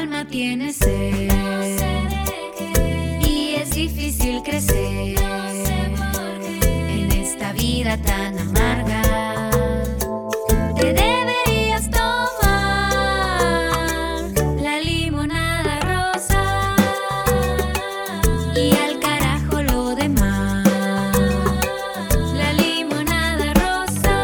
alma tiene sed y es difícil crecer en esta vida tan amarga. Te deberías tomar la limonada rosa y al carajo lo demás. La limonada rosa.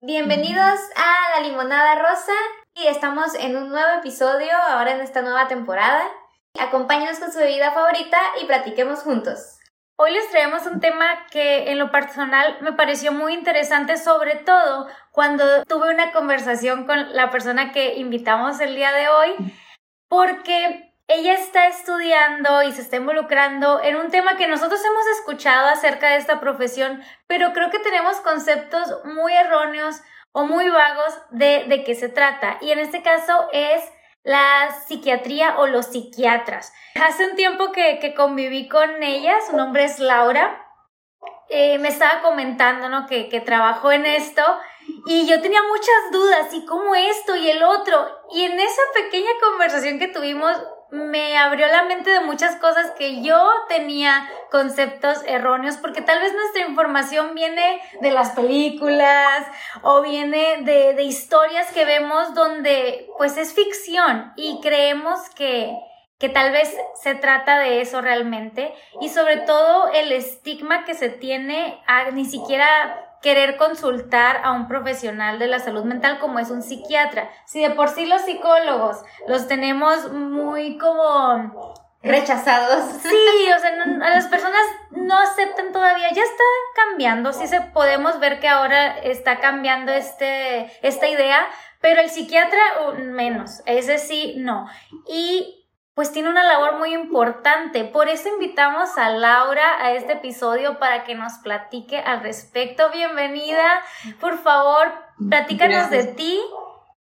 Bienvenidos a Limonada Rosa y estamos en un nuevo episodio ahora en esta nueva temporada. Acompáñenos con su bebida favorita y platiquemos juntos. Hoy les traemos un tema que en lo personal me pareció muy interesante, sobre todo cuando tuve una conversación con la persona que invitamos el día de hoy, porque ella está estudiando y se está involucrando en un tema que nosotros hemos escuchado acerca de esta profesión, pero creo que tenemos conceptos muy erróneos o muy vagos de, de qué se trata. Y en este caso es la psiquiatría o los psiquiatras. Hace un tiempo que, que conviví con ella, su nombre es Laura, eh, me estaba comentando ¿no? que, que trabajó en esto y yo tenía muchas dudas, y cómo esto y el otro. Y en esa pequeña conversación que tuvimos me abrió la mente de muchas cosas que yo tenía conceptos erróneos, porque tal vez nuestra información viene de las películas o viene de, de historias que vemos donde pues es ficción y creemos que, que tal vez se trata de eso realmente. Y sobre todo el estigma que se tiene a ni siquiera querer consultar a un profesional de la salud mental como es un psiquiatra. Si de por sí los psicólogos los tenemos muy como Rechazados. Sí, o sea, no- a las personas no aceptan todavía, ya está cambiando, sí se podemos ver que ahora está cambiando este, esta idea, pero el psiquiatra uh, menos, ese sí, no. Y pues tiene una labor muy importante, por eso invitamos a Laura a este episodio para que nos platique al respecto. Bienvenida, por favor, platícanos de ti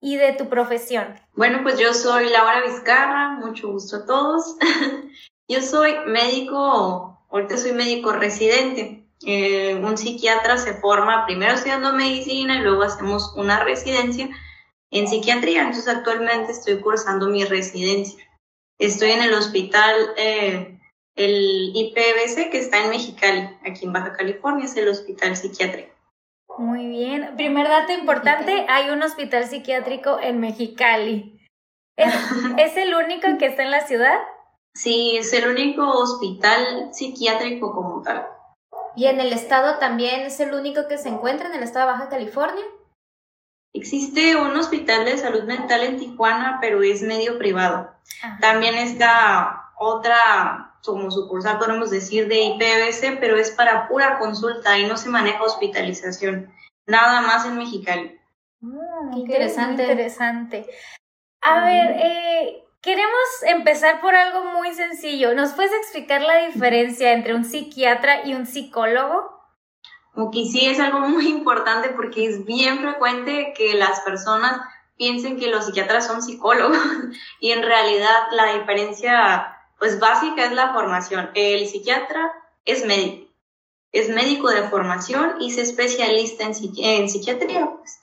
y de tu profesión. Bueno, pues yo soy Laura Vizcarra, mucho gusto a todos. yo soy médico, ahorita soy médico residente. Eh, un psiquiatra se forma primero estudiando medicina y luego hacemos una residencia en psiquiatría. Entonces actualmente estoy cursando mi residencia. Estoy en el hospital, eh, el IPBC, que está en Mexicali, aquí en Baja California, es el hospital psiquiátrico. Muy bien. Primer dato importante, hay un hospital psiquiátrico en Mexicali. ¿Es, es el único que está en la ciudad? Sí, es el único hospital psiquiátrico como tal. Y en el estado también es el único que se encuentra en el estado de Baja California. Existe un hospital de salud mental en Tijuana, pero es medio privado. Ajá. También está otra, como sucursal, podemos decir, de IPBC, pero es para pura consulta y no se maneja hospitalización. Nada más en Mexicali. Mm, Qué interesante. interesante. A ver, eh, queremos empezar por algo muy sencillo. ¿Nos puedes explicar la diferencia entre un psiquiatra y un psicólogo? Como que sí es algo muy importante porque es bien frecuente que las personas piensen que los psiquiatras son psicólogos y en realidad la diferencia pues básica es la formación. El psiquiatra es médico, es médico de formación y se especialista en, psiqui- en psiquiatría. Pues.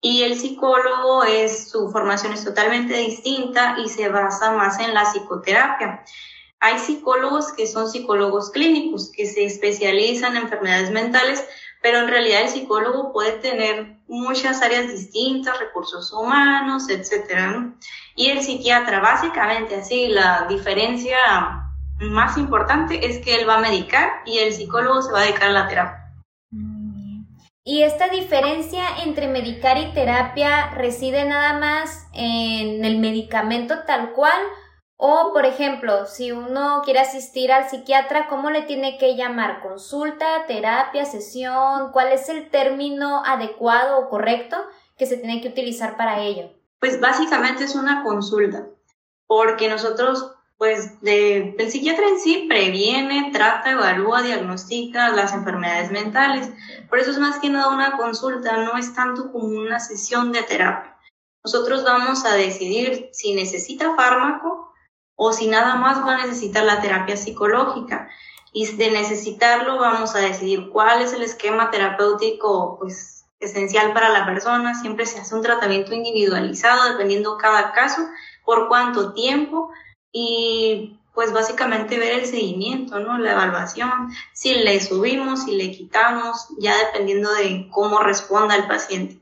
Y el psicólogo es, su formación es totalmente distinta y se basa más en la psicoterapia. Hay psicólogos que son psicólogos clínicos, que se especializan en enfermedades mentales, pero en realidad el psicólogo puede tener muchas áreas distintas, recursos humanos, etcétera. ¿no? Y el psiquiatra, básicamente así, la diferencia más importante es que él va a medicar y el psicólogo se va a dedicar a la terapia. Y esta diferencia entre medicar y terapia reside nada más en el medicamento tal cual o, por ejemplo, si uno quiere asistir al psiquiatra, ¿cómo le tiene que llamar? ¿Consulta, terapia, sesión? ¿Cuál es el término adecuado o correcto que se tiene que utilizar para ello? Pues básicamente es una consulta, porque nosotros, pues, de, el psiquiatra en sí previene, trata, evalúa, diagnostica las enfermedades mentales. Por eso es más que nada una consulta, no es tanto como una sesión de terapia. Nosotros vamos a decidir si necesita fármaco o si nada más va a necesitar la terapia psicológica. Y de necesitarlo vamos a decidir cuál es el esquema terapéutico pues, esencial para la persona, siempre se hace un tratamiento individualizado dependiendo cada caso, por cuánto tiempo y pues básicamente ver el seguimiento, ¿no? La evaluación, si le subimos, si le quitamos, ya dependiendo de cómo responda el paciente.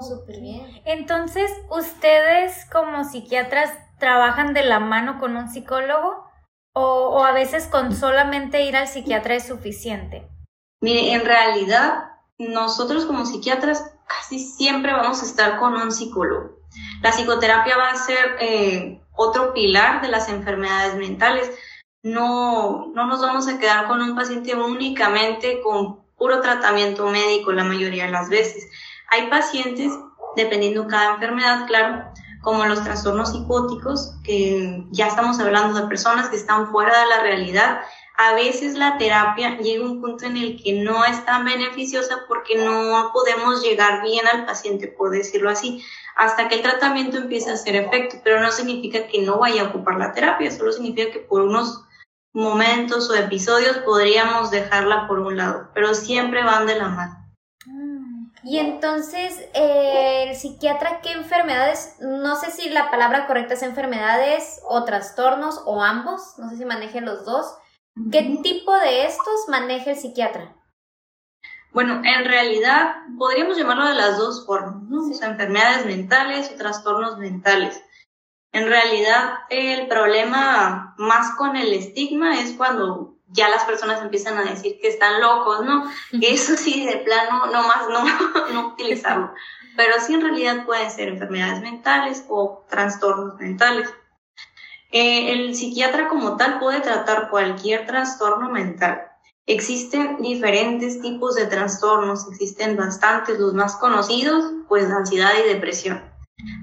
Súper bien. Entonces, ¿ustedes como psiquiatras trabajan de la mano con un psicólogo o, a veces con solamente ir al psiquiatra es suficiente? Mire, en realidad nosotros como psiquiatras casi siempre vamos a estar con un psicólogo. La psicoterapia va a ser eh, otro pilar de las enfermedades mentales. No, no nos vamos a quedar con un paciente únicamente con puro tratamiento médico la mayoría de las veces. Hay pacientes, dependiendo cada enfermedad, claro, como los trastornos psicóticos, que ya estamos hablando de personas que están fuera de la realidad. A veces la terapia llega a un punto en el que no es tan beneficiosa porque no podemos llegar bien al paciente, por decirlo así, hasta que el tratamiento empiece a hacer efecto, pero no significa que no vaya a ocupar la terapia, solo significa que por unos momentos o episodios podríamos dejarla por un lado, pero siempre van de la mano. Y entonces, eh, el psiquiatra, ¿qué enfermedades? No sé si la palabra correcta es enfermedades o trastornos o ambos, no sé si maneje los dos. ¿Qué tipo de estos maneja el psiquiatra? Bueno, en realidad podríamos llamarlo de las dos formas, ¿no? O sea, enfermedades mentales o trastornos mentales. En realidad, el problema más con el estigma es cuando ya las personas empiezan a decir que están locos, ¿no? Eso sí, de plano, no más no, no utilizarlo. Pero sí, en realidad pueden ser enfermedades mentales o trastornos mentales. Eh, el psiquiatra como tal puede tratar cualquier trastorno mental. Existen diferentes tipos de trastornos, existen bastantes, los más conocidos, pues ansiedad y depresión.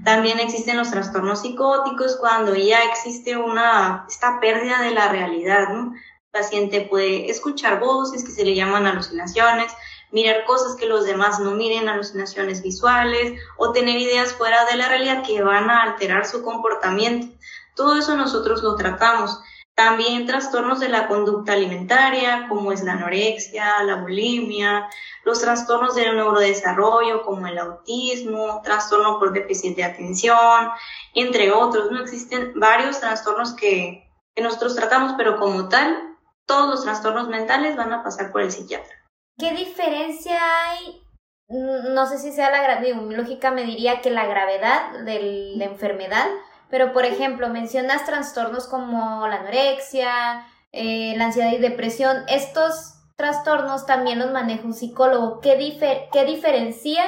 También existen los trastornos psicóticos cuando ya existe una, esta pérdida de la realidad. El paciente puede escuchar voces que se le llaman alucinaciones, mirar cosas que los demás no miren, alucinaciones visuales o tener ideas fuera de la realidad que van a alterar su comportamiento. Todo eso nosotros lo tratamos. También trastornos de la conducta alimentaria, como es la anorexia, la bulimia, los trastornos del neurodesarrollo, como el autismo, trastorno por déficit de atención, entre otros. No existen varios trastornos que, que nosotros tratamos, pero como tal, todos los trastornos mentales van a pasar por el psiquiatra. ¿Qué diferencia hay? Mm, No sé si sea la gravedad, lógica me diría que la gravedad de la enfermedad, pero por ejemplo, mencionas trastornos como la anorexia, eh, la ansiedad y depresión. Estos trastornos también los maneja un psicólogo. ¿Qué, qué diferencia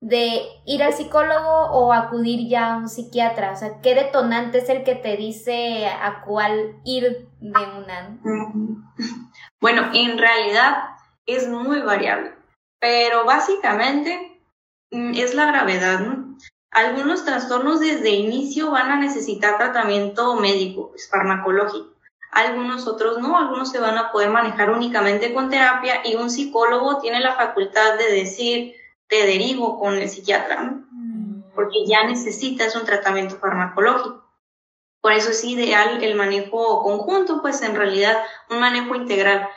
de ir al psicólogo o acudir ya a un psiquiatra? O sea, ¿qué detonante es el que te dice a cuál ir de una? Bueno, en realidad es muy variable, pero básicamente mm, es la gravedad. ¿no? Algunos trastornos desde inicio van a necesitar tratamiento médico, pues, farmacológico. Algunos otros no, algunos se van a poder manejar únicamente con terapia y un psicólogo tiene la facultad de decir, te derivo con el psiquiatra, ¿no? porque ya necesitas un tratamiento farmacológico. Por eso es ideal el manejo conjunto, pues en realidad un manejo integral.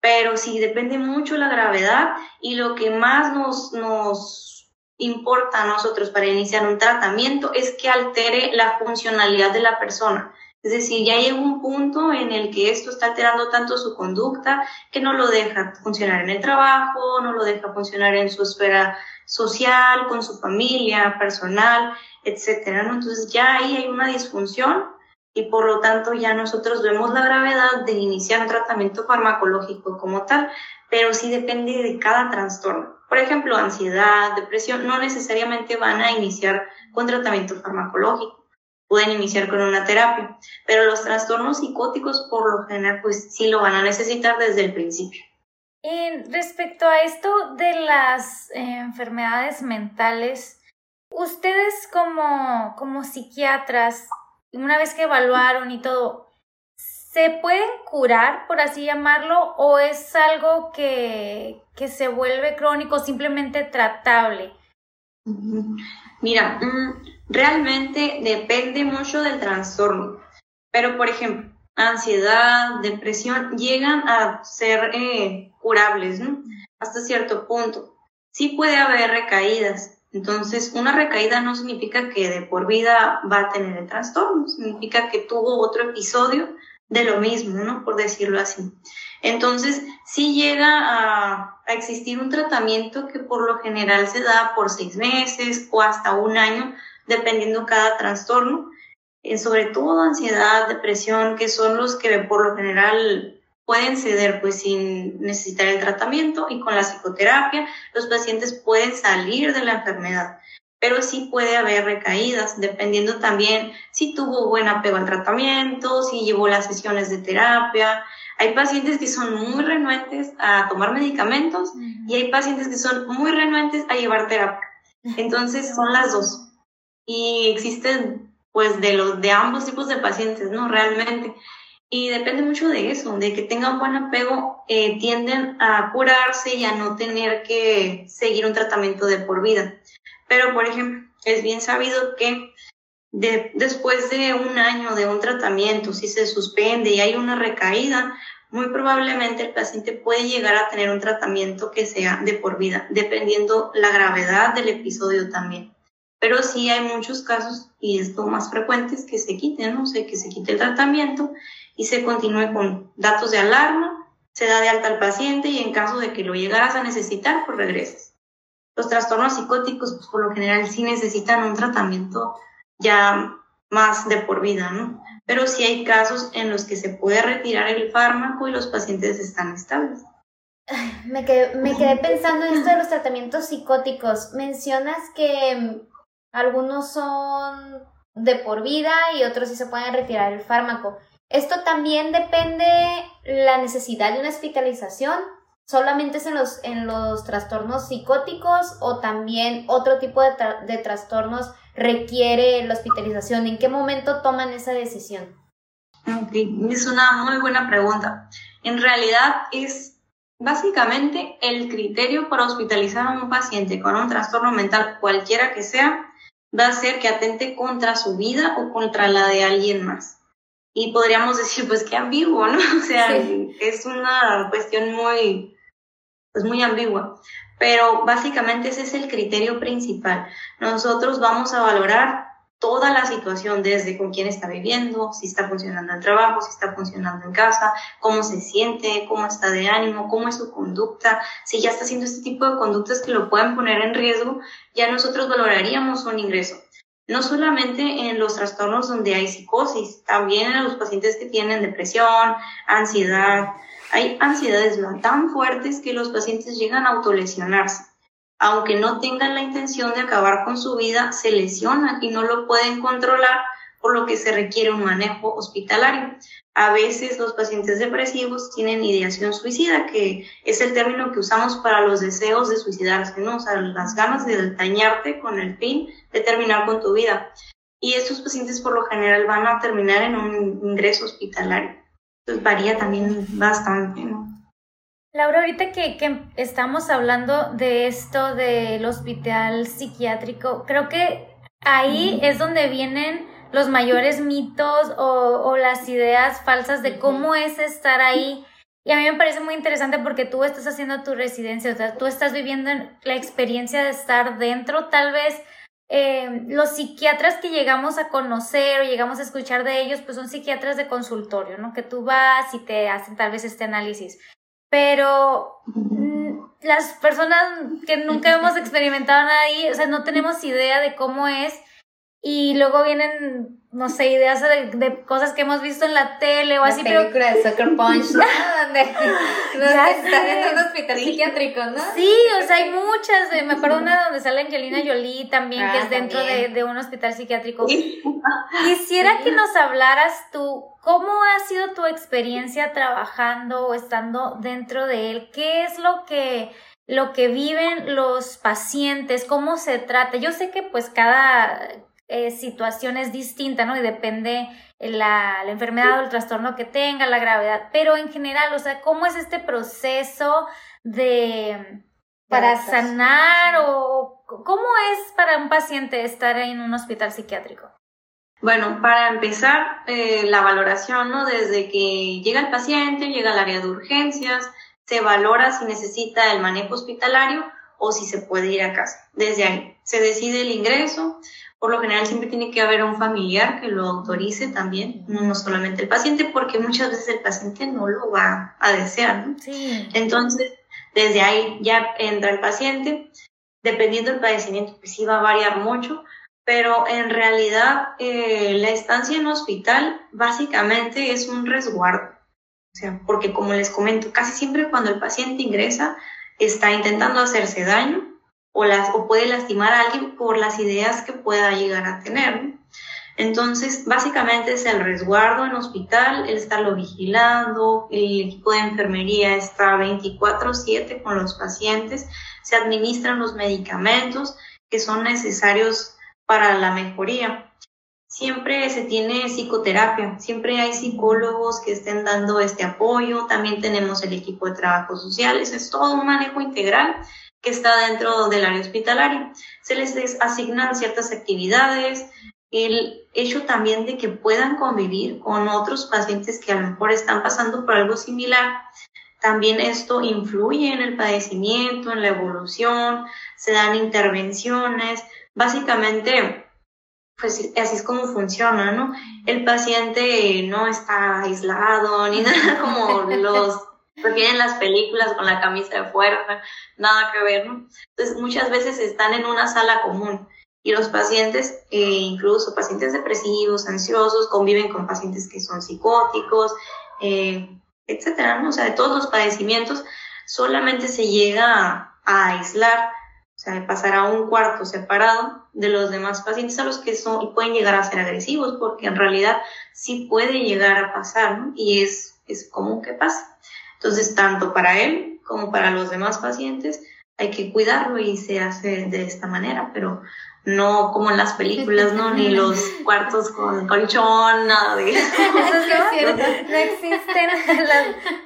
Pero sí depende mucho la gravedad y lo que más nos, nos importa a nosotros para iniciar un tratamiento es que altere la funcionalidad de la persona. Es decir, ya llega un punto en el que esto está alterando tanto su conducta que no lo deja funcionar en el trabajo, no lo deja funcionar en su esfera social, con su familia, personal, etcétera. Entonces ya ahí hay una disfunción y por lo tanto ya nosotros vemos la gravedad de iniciar un tratamiento farmacológico como tal, pero sí depende de cada trastorno. Por ejemplo, ansiedad, depresión, no necesariamente van a iniciar con tratamiento farmacológico, pueden iniciar con una terapia, pero los trastornos psicóticos por lo general pues sí lo van a necesitar desde el principio. En respecto a esto de las eh, enfermedades mentales, ustedes como, como psiquiatras, una vez que evaluaron y todo, ¿se pueden curar, por así llamarlo, o es algo que, que se vuelve crónico, simplemente tratable? Mira, mm, realmente depende mucho del trastorno, pero por ejemplo, ansiedad, depresión llegan a ser eh, curables, ¿no? Hasta cierto punto. sí puede haber recaídas. Entonces, una recaída no significa que de por vida va a tener el trastorno, significa que tuvo otro episodio de lo mismo, ¿no? Por decirlo así. Entonces, sí llega a, existir un tratamiento que por lo general se da por seis meses o hasta un año, dependiendo cada trastorno, eh, sobre todo ansiedad, depresión, que son los que por lo general pueden ceder pues sin necesitar el tratamiento y con la psicoterapia los pacientes pueden salir de la enfermedad, pero sí puede haber recaídas dependiendo también si tuvo buen apego al tratamiento, si llevó las sesiones de terapia. Hay pacientes que son muy renuentes a tomar medicamentos y hay pacientes que son muy renuentes a llevar terapia. Entonces son las dos. Y existen pues de los de ambos tipos de pacientes, ¿no? Realmente. Y depende mucho de eso, de que tengan buen apego, eh, tienden a curarse y a no tener que seguir un tratamiento de por vida. Pero, por ejemplo, es bien sabido que de, después de un año de un tratamiento, si se suspende y hay una recaída, muy probablemente el paciente puede llegar a tener un tratamiento que sea de por vida, dependiendo la gravedad del episodio también. Pero sí hay muchos casos, y esto más frecuentes, que se quiten, ¿no? sé, que se quite el tratamiento y se continúe con datos de alarma, se da de alta al paciente y en caso de que lo llegaras a necesitar, pues regresas. Los trastornos psicóticos, pues por lo general sí necesitan un tratamiento ya más de por vida, ¿no? Pero sí hay casos en los que se puede retirar el fármaco y los pacientes están estables. Me quedé, pensando en esto de los tratamientos psicóticos. Mencionas que algunos son de por vida y otros sí se pueden retirar el fármaco. Esto también depende la necesidad de una hospitalización. ¿Solamente es en los, en los trastornos psicóticos o también otro tipo de, de trastornos requiere la hospitalización? ¿En qué momento toman esa decisión? Es una muy buena pregunta. En realidad es básicamente el criterio para hospitalizar a un paciente con un trastorno mental, cualquiera que sea, va a ser que atente contra su vida o contra la de alguien más y podríamos decir, pues qué ambiguo, ¿no? O sea, es una cuestión muy, pues muy ambigua. Pero básicamente ese es el criterio principal. Nosotros vamos a valorar toda la situación, desde con quién está viviendo, si está funcionando el trabajo, si está funcionando en casa, cómo se siente, cómo está de ánimo, cómo es su conducta, si ya está haciendo este tipo de conductas que lo pueden poner en riesgo, ya nosotros valoraríamos un ingreso no solamente en los trastornos donde hay psicosis, también en los pacientes que tienen depresión, ansiedad. Hay ansiedades tan fuertes que los pacientes llegan a autolesionarse. Aunque no tengan la intención de acabar con su vida, se lesionan y no lo pueden controlar, por lo que se requiere un manejo hospitalario. A veces los pacientes depresivos tienen ideación suicida, que es el término que usamos para los deseos de suicidarse, ¿no? O sea, las ganas de dañarte con el fin de terminar con tu vida. Y estos pacientes por lo general van a terminar en un ingreso hospitalario. Varía también bastante, ¿no? Laura, ahorita que, que estamos hablando de esto del hospital psiquiátrico, creo que ahí es donde vienen los mayores mitos o, o las ideas falsas de cómo es estar ahí. Y a mí me parece muy interesante porque tú estás haciendo tu residencia, o sea, tú estás viviendo la experiencia de estar dentro, tal vez eh, los psiquiatras que llegamos a conocer o llegamos a escuchar de ellos, pues son psiquiatras de consultorio, ¿no? Que tú vas y te hacen tal vez este análisis. Pero mm, las personas que nunca hemos experimentado ahí, o sea, no tenemos idea de cómo es y luego vienen, no sé, ideas de, cosas que hemos visto en la tele o así, pero... de Soccer Punch, ¿no? Donde están en un hospital psiquiátrico, ¿no? Sí, o sea, hay muchas, me acuerdo una donde sale Angelina Jolie también, que es ah, dentro de, de, un hospital psiquiátrico. Quisiera que nos hablaras tú, ¿cómo ha sido tu experiencia trabajando o estando dentro de él? ¿Qué es lo que lo que viven los pacientes, cómo se trata. Yo sé que pues cada, eh, situación es distinta, ¿no? Y depende la, la enfermedad o el trastorno que tenga, la gravedad, pero en general, o sea, ¿cómo es este proceso de para sanar o cómo es para un paciente estar en un hospital psiquiátrico? Bueno, para empezar, eh, la valoración, ¿no? Desde que llega el paciente, llega al área de urgencias, se valora si necesita el manejo hospitalario o si se puede ir a casa. Desde ahí se decide el ingreso. Por lo general siempre tiene que haber un familiar que lo autorice también, no solamente el paciente, porque muchas veces el paciente no lo va a desear. ¿no? Sí. Entonces, desde ahí ya entra el paciente. Dependiendo del padecimiento, pues sí va a variar mucho, pero en realidad eh, la estancia en hospital básicamente es un resguardo. O sea, porque como les comento, casi siempre cuando el paciente ingresa está intentando hacerse daño o, las, o puede lastimar a alguien por las ideas que pueda llegar a tener. Entonces, básicamente es el resguardo en hospital, el estarlo vigilando, el equipo de enfermería está 24/7 con los pacientes, se administran los medicamentos que son necesarios para la mejoría. Siempre se tiene psicoterapia, siempre hay psicólogos que estén dando este apoyo, también tenemos el equipo de trabajo social, es todo un manejo integral que está dentro del área hospitalaria. Se les asignan ciertas actividades, el hecho también de que puedan convivir con otros pacientes que a lo mejor están pasando por algo similar. También esto influye en el padecimiento, en la evolución, se dan intervenciones. Básicamente, pues así es como funciona, ¿no? El paciente no está aislado ni nada como los refieren las películas con la camisa de fuerza, nada que ver, ¿no? Entonces muchas veces están en una sala común y los pacientes, eh, incluso pacientes depresivos, ansiosos, conviven con pacientes que son psicóticos, eh, etcétera, ¿no? O sea, de todos los padecimientos solamente se llega a aislar, o sea, pasar a un cuarto separado de los demás pacientes a los que son y pueden llegar a ser agresivos, porque en realidad sí puede llegar a pasar, ¿no? Y es, es común que pase. Entonces, tanto para él como para los demás pacientes hay que cuidarlo y se hace de esta manera, pero no como en las películas, ¿no? Ni los cuartos con colchón, nada de eso. no existen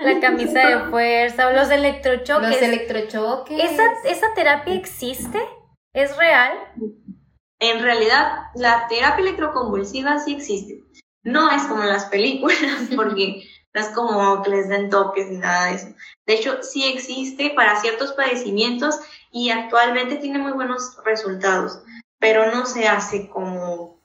la, la, camisa de fuerza o los electrochoques. Los electrochoques. ¿Esa, ¿Esa terapia existe? ¿Es real? En realidad, la terapia electroconvulsiva sí existe. No es como en las películas, porque no es como que les den toques ni nada de eso. De hecho, sí existe para ciertos padecimientos y actualmente tiene muy buenos resultados pero no se hace como,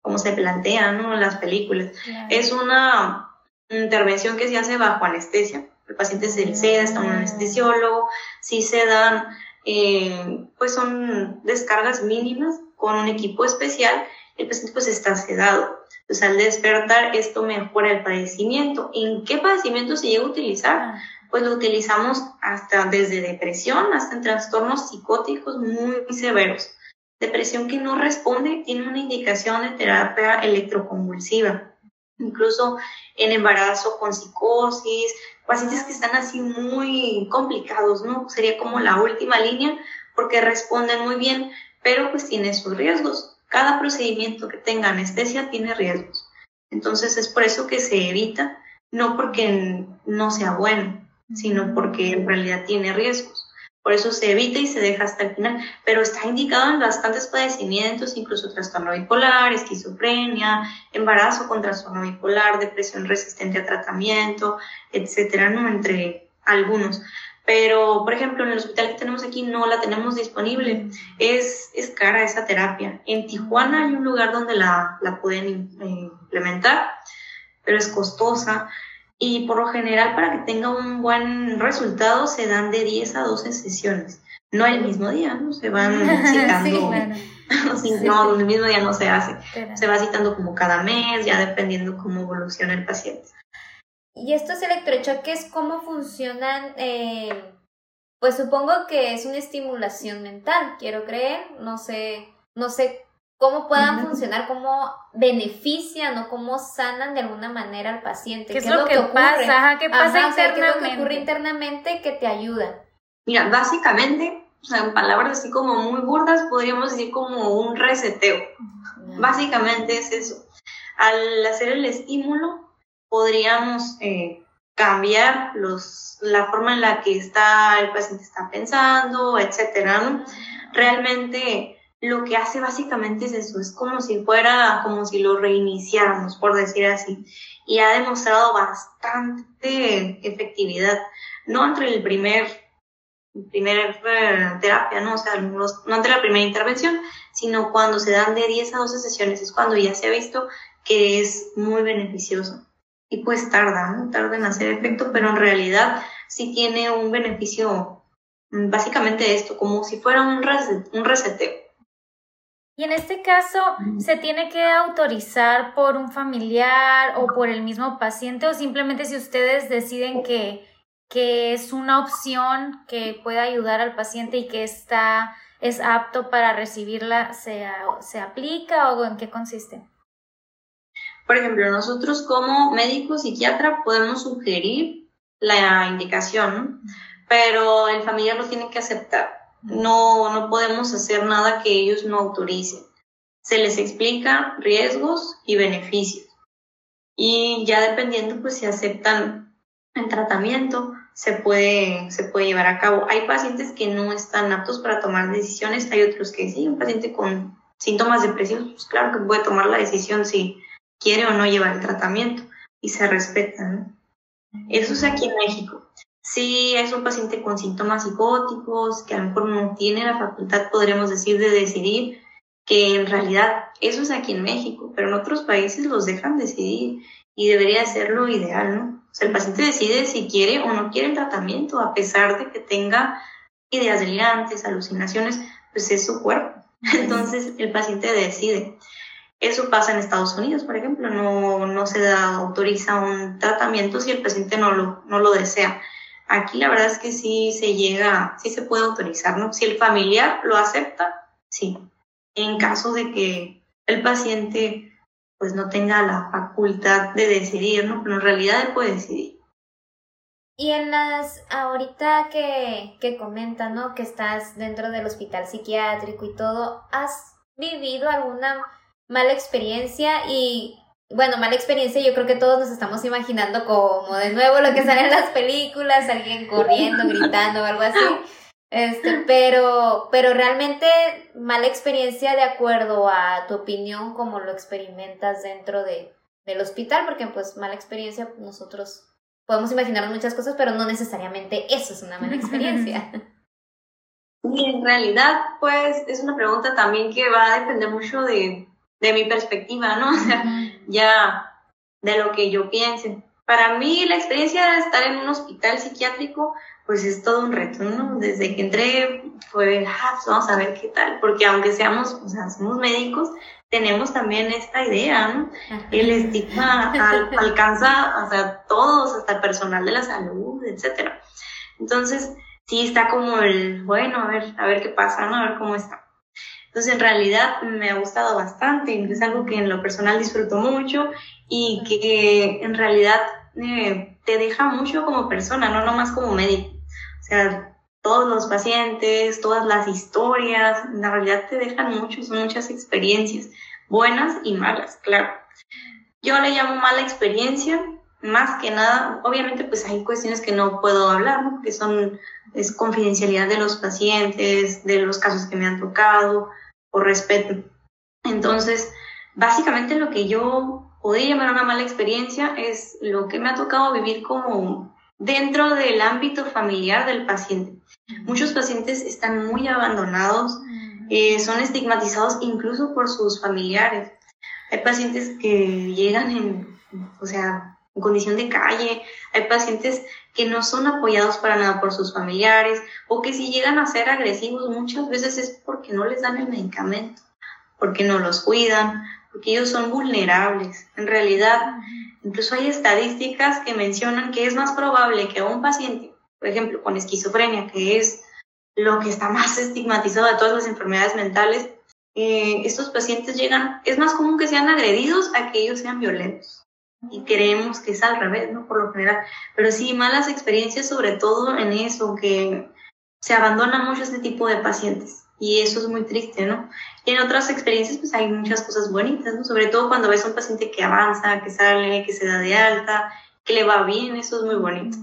como se plantea ¿no? las películas. Es una intervención que se hace bajo anestesia. El paciente se seda, está un anestesiólogo, si se dan, eh, pues son descargas mínimas con un equipo especial, el paciente pues está sedado. Entonces al despertar esto mejora el padecimiento. ¿En qué padecimiento se llega a utilizar? Pues lo utilizamos hasta desde depresión hasta en trastornos psicóticos muy severos. Depresión que no responde tiene una indicación de terapia electroconvulsiva. Incluso en embarazo con psicosis, pacientes que están así muy complicados, ¿no? Sería como la última línea porque responden muy bien, pero pues tiene sus riesgos. Cada procedimiento que tenga anestesia tiene riesgos. Entonces es por eso que se evita, no porque no sea bueno, sino porque en realidad tiene riesgos. Por eso se evita y se deja hasta el final, pero está indicado en bastantes padecimientos, incluso trastorno bipolar, esquizofrenia, embarazo con trastorno bipolar, depresión resistente a tratamiento, etcétera, ¿no? Entre algunos. Pero, por ejemplo, en el hospital que tenemos aquí no la tenemos disponible. Es, es cara esa terapia. En Tijuana hay un lugar donde la, la pueden eh, implementar, pero es costosa y por lo general para que tenga un buen resultado se dan de 10 a 12 sesiones, no el mismo día, ¿no? Se van citando. sí, claro. sí, no, el mismo día no se hace. Pero... Se va citando como cada mes, ya dependiendo cómo evoluciona el paciente. ¿Y estos electrochoques cómo funcionan? Eh, pues supongo que es una estimulación mental, quiero creer. No sé, no sé cómo puedan funcionar, cómo benefician o cómo sanan de alguna manera al paciente. ¿Qué, es lo, que, pasa? Ajá, ¿Qué pasa Ajá, internamente? O sea, ¿Qué es lo que ocurre internamente que te ayuda? Mira, básicamente, o sea, en palabras así como muy burdas, podríamos decir como un reseteo. Básicamente es eso. Al hacer el estímulo, podríamos eh, cambiar los, la forma en la que está el paciente está pensando, etcétera, ¿no? Realmente lo que hace básicamente es eso, es como si fuera, como si lo reiniciáramos, por decir así, y ha demostrado bastante efectividad, no entre el primer primera eh, terapia, ¿no? O sea, no ante la primera intervención, sino cuando se dan de 10 a 12 sesiones, es cuando ya se ha visto que es muy beneficioso. Y pues tarda. Tarda en hacer efecto, pero en realidad sí tiene un beneficio, mm, básicamente esto, como si fuera un, un reseteo. Y en este caso, ¿se tiene que autorizar por un familiar o por el mismo paciente o simplemente si ustedes deciden que, que es una opción que puede ayudar al paciente y que está, es apto para recibirla, se, se aplica o en qué consiste? Por ejemplo, nosotros como médico psiquiatra podemos sugerir la indicación, pero el familiar lo tiene que aceptar. No, no podemos hacer nada que ellos no autoricen. Se les explica riesgos y beneficios. Y ya dependiendo, pues si aceptan el tratamiento, se puede, se puede llevar a cabo. Hay pacientes que no están aptos para tomar decisiones, hay otros que sí. Un paciente con síntomas depresivos, pues claro que puede tomar la decisión si quiere o no llevar el tratamiento y se respeta. ¿no? Eso es aquí en México. Si es un paciente con síntomas psicóticos, que a lo mejor no tiene la facultad, podremos decir, de decidir, que en realidad eso es aquí en México, pero en otros países los dejan decidir y debería ser lo ideal, ¿no? O sea, el paciente decide si quiere o no quiere el tratamiento, a pesar de que tenga ideas delirantes, alucinaciones, pues es su cuerpo. Entonces el paciente decide. Eso pasa en Estados Unidos, por ejemplo, no, no se da, autoriza un tratamiento si el paciente no lo, no lo desea. Aquí la verdad es que sí se llega, sí se puede autorizar, ¿no? Si el familiar lo acepta, sí. En caso de que el paciente pues no tenga la facultad de decidir, ¿no? Pero en realidad él puede decidir. Y en las, ahorita que, que comentas, ¿no? Que estás dentro del hospital psiquiátrico y todo, ¿has vivido alguna mala experiencia? Y bueno, mala experiencia, yo creo que todos nos estamos imaginando como de nuevo lo que sale en las películas, alguien corriendo, gritando o algo así. Este, pero, pero realmente mala experiencia de acuerdo a tu opinión, como lo experimentas dentro de, del hospital, porque pues mala experiencia nosotros podemos imaginarnos muchas cosas, pero no necesariamente eso es una mala experiencia. Y en realidad, pues es una pregunta también que va a depender mucho de de mi perspectiva, ¿no? O sea, ya de lo que yo piense. Para mí la experiencia de estar en un hospital psiquiátrico, pues es todo un reto, ¿no? Desde que entré fue, ah, pues vamos a ver qué tal, porque aunque seamos, o sea, somos médicos, tenemos también esta idea, ¿no? El estigma alcanza, o sea, todos, hasta el personal de la salud, etcétera. Entonces, sí está como el, bueno, a ver, a ver qué pasa, ¿no? A ver cómo está. Entonces, en realidad me ha gustado bastante, es algo que en lo personal disfruto mucho y que en realidad eh, te deja mucho como persona, no nomás como médico. O sea, todos los pacientes, todas las historias, en realidad te dejan mucho, son muchas experiencias, buenas y malas, claro. Yo le llamo mala experiencia, más que nada, obviamente pues hay cuestiones que no puedo hablar, ¿no? que son, es confidencialidad de los pacientes, de los casos que me han tocado, respeto. Entonces, básicamente lo que yo podría llamar una mala experiencia es lo que me ha tocado vivir como dentro del ámbito familiar del paciente. Muchos pacientes están muy abandonados, eh, son estigmatizados incluso por sus familiares. Hay pacientes que llegan en, o sea, en condición de calle, hay pacientes que no son apoyados para nada por sus familiares o que si llegan a ser agresivos muchas veces es porque no les dan el medicamento, porque no los cuidan, porque ellos son vulnerables. En realidad, incluso hay estadísticas que mencionan que es más probable que un paciente, por ejemplo, con esquizofrenia, que es lo que está más estigmatizado de todas las enfermedades mentales, eh, estos pacientes llegan, es más común que sean agredidos a que ellos sean violentos y creemos que es al revés, ¿no? Por lo general. Pero sí, malas experiencias sobre todo en eso, que se abandona mucho este tipo de pacientes y eso es muy triste, ¿no? Y en otras experiencias pues hay muchas cosas bonitas, ¿no? Sobre todo cuando ves a un paciente que avanza, que sale, que se da de alta, que le va bien, eso es muy bonito.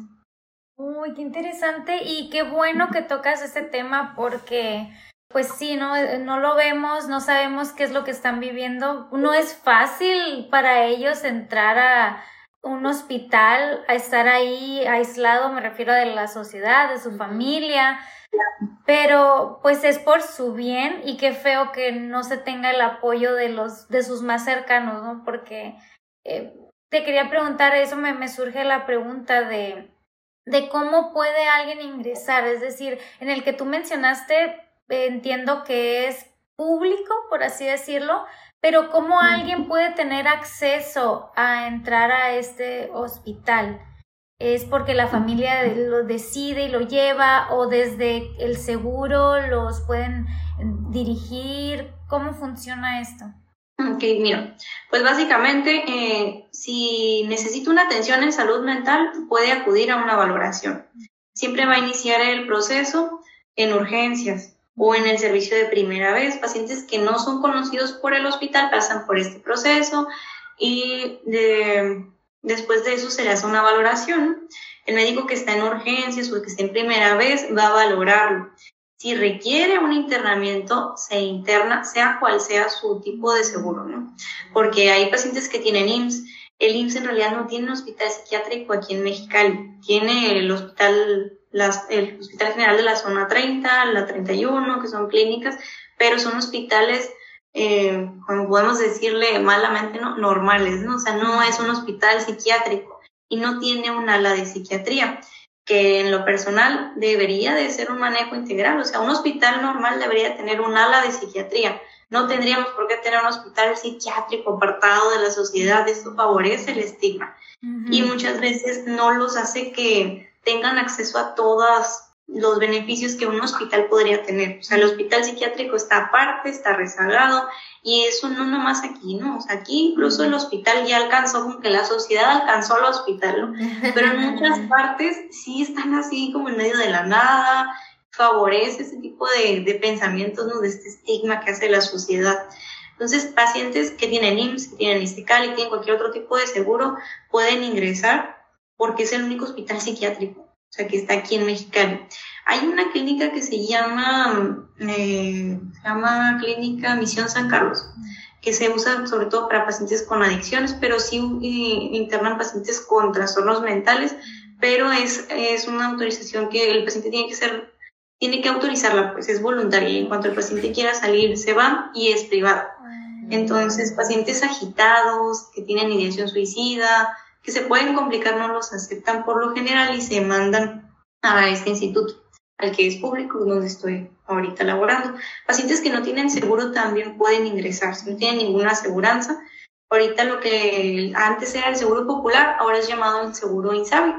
Uy, qué interesante y qué bueno que tocas este tema porque pues sí, ¿no? Eh, no lo vemos, no sabemos qué es lo que están viviendo. No es fácil para ellos entrar a un hospital, a estar ahí aislado, me refiero de la sociedad, de su familia. pero pues es por su bien y qué feo que no se tenga el apoyo de los de sus más cercanos, ¿no? Porque eh, te quería preguntar eso, me, me surge la pregunta de de cómo puede alguien ingresar, es decir, en el que tú mencionaste, entiendo que es público, por así decirlo, pero cómo alguien puede tener acceso a entrar a este hospital es porque la familia lo decide y lo lleva o desde el seguro los pueden dirigir? ¿Cómo funciona esto? Ok, mira, pues básicamente eh, si necesita una atención en salud mental puede acudir a una valoración. Siempre va a iniciar el proceso en urgencias o en el servicio de primera vez. Pacientes que no son conocidos por el hospital pasan por este proceso y de, Después de eso se le hace una valoración. El médico que está en urgencias o que está en primera vez va a valorarlo. Si requiere un internamiento, se interna, sea cual sea su tipo de seguro, ¿no? Porque hay pacientes que tienen IMSS. El IMSS en realidad no tiene un hospital psiquiátrico aquí en Mexicali. Tiene el hospital, las, el Hospital General de la Zona 30, la 31, que son clínicas, pero son hospitales eh, como podemos decirle malamente, ¿no? normales, ¿no? O sea, no es un hospital psiquiátrico y no tiene un ala de psiquiatría, que en lo personal debería de ser un manejo integral, o sea, un hospital normal debería tener un ala de psiquiatría. No tendríamos por qué tener un hospital psiquiátrico apartado de la sociedad, esto favorece el estigma y muchas veces no los hace que tengan acceso a todas los beneficios que un hospital podría tener. O sea, el hospital psiquiátrico está aparte, está rezagado, y eso no nomás aquí, ¿no? O sea, aquí incluso el hospital ya alcanzó, como que la sociedad alcanzó el hospital, ¿no? Pero en muchas partes sí están así como en medio de la nada, favorece ese tipo de, de pensamientos, ¿no? De este estigma que hace la sociedad. Entonces, pacientes que tienen IMSS, que tienen ISTECAL y tienen cualquier otro tipo de seguro, pueden ingresar porque es el único hospital psiquiátrico o sea, que está aquí en Mexicali. Hay una clínica que se llama, eh, se llama Clínica Misión San Carlos, que se usa sobre todo para pacientes con adicciones, pero sí eh, internan pacientes con trastornos mentales, pero es, es una autorización que el paciente tiene que ser, tiene que autorizarla, pues es voluntaria y en cuanto el paciente quiera salir, se va y es privado. Entonces, pacientes agitados, que tienen ideación suicida, que se pueden complicar no los aceptan por lo general y se mandan a este instituto, al que es público, donde estoy ahorita laborando. Pacientes que no tienen seguro también pueden ingresar, si no tienen ninguna aseguranza. Ahorita lo que antes era el seguro popular, ahora es llamado el seguro INSABI.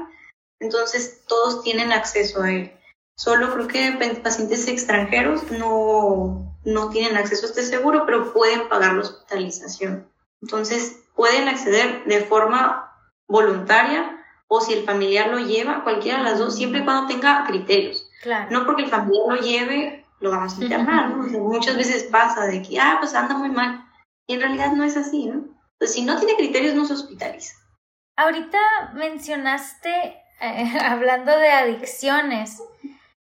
Entonces todos tienen acceso a él. Solo creo que pacientes extranjeros no, no tienen acceso a este seguro, pero pueden pagar la hospitalización. Entonces pueden acceder de forma voluntaria o si el familiar lo lleva, cualquiera de las dos, siempre y cuando tenga criterios. Claro. No porque el familiar lo lleve, lo vamos a internar, ¿no? muchas veces pasa de que, ah, pues anda muy mal. Y en realidad no es así, ¿no? Pues si no tiene criterios, no se hospitaliza. Ahorita mencionaste, eh, hablando de adicciones,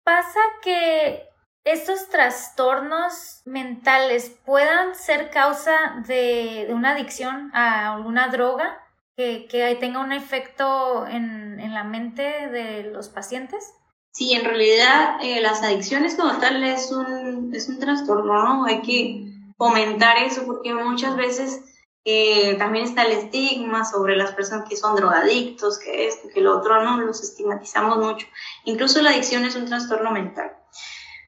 pasa que estos trastornos mentales puedan ser causa de, de una adicción a alguna droga que, que tenga un efecto en, en, la mente de los pacientes? Sí, en realidad eh, las adicciones como tal es un, es un trastorno, ¿no? Hay que fomentar eso porque muchas veces eh, también está el estigma sobre las personas que son drogadictos, que esto, que lo otro, ¿no? Los estigmatizamos mucho. Incluso la adicción es un trastorno mental.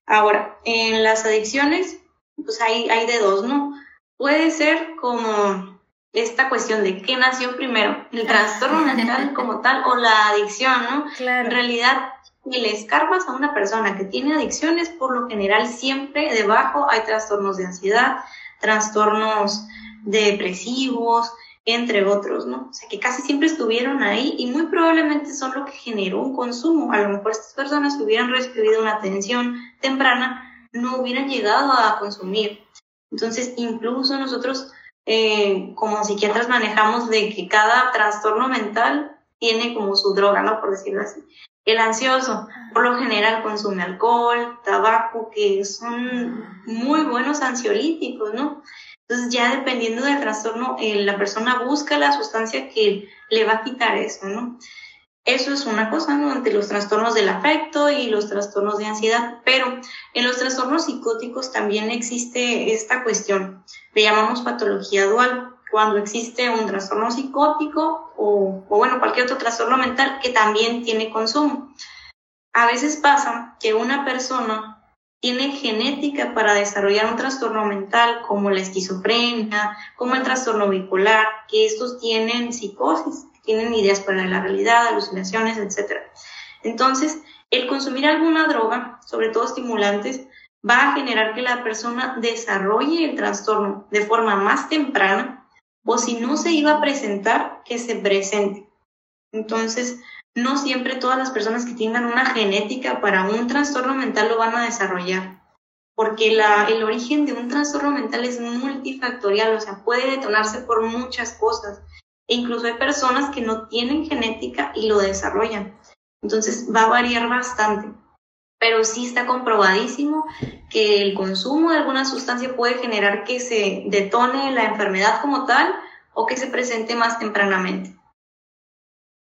Ahora, en las adicciones, pues hay, hay de dos, ¿no? Puede ser como esta cuestión de qué nació primero, el trastorno mental como tal o la adicción, ¿no? Claro. En realidad, si le escarbas a una persona que tiene adicciones, por lo general siempre debajo hay trastornos de ansiedad, trastornos depresivos, entre otros, ¿no? O sea, que casi siempre estuvieron ahí y muy probablemente son lo que generó un consumo. A lo mejor estas personas hubieran recibido una atención temprana no hubieran llegado a consumir. Entonces, incluso nosotros eh, como psiquiatras manejamos de que cada trastorno mental tiene como su droga, ¿no? Por decirlo así. El ansioso, por lo general, consume alcohol, tabaco, que son muy buenos ansiolíticos, ¿no? Entonces, ya dependiendo del trastorno, eh, la persona busca la sustancia que le va a quitar eso, ¿no? Eso es una cosa, ¿no? Ante los trastornos del afecto y los trastornos de ansiedad, pero en los trastornos psicóticos también existe esta cuestión, le llamamos patología dual, cuando existe un trastorno psicótico o, o bueno, cualquier otro trastorno mental que también tiene consumo. A veces pasa que una persona tiene genética para desarrollar un trastorno mental como la esquizofrenia, como el trastorno bipolar, que estos tienen psicosis, tienen ideas para la realidad, alucinaciones, etc. Entonces, el consumir alguna droga, sobre todo estimulantes, va a generar que la persona desarrolle el trastorno de forma más temprana o si no se iba a presentar, que se presente. Entonces, no siempre todas las personas que tengan una genética para un trastorno mental lo van a desarrollar, porque la, el origen de un trastorno mental es multifactorial, o sea, puede detonarse por muchas cosas. Incluso hay personas que no tienen genética y lo desarrollan. Entonces va a variar bastante. Pero sí está comprobadísimo que el consumo de alguna sustancia puede generar que se detone la enfermedad como tal o que se presente más tempranamente.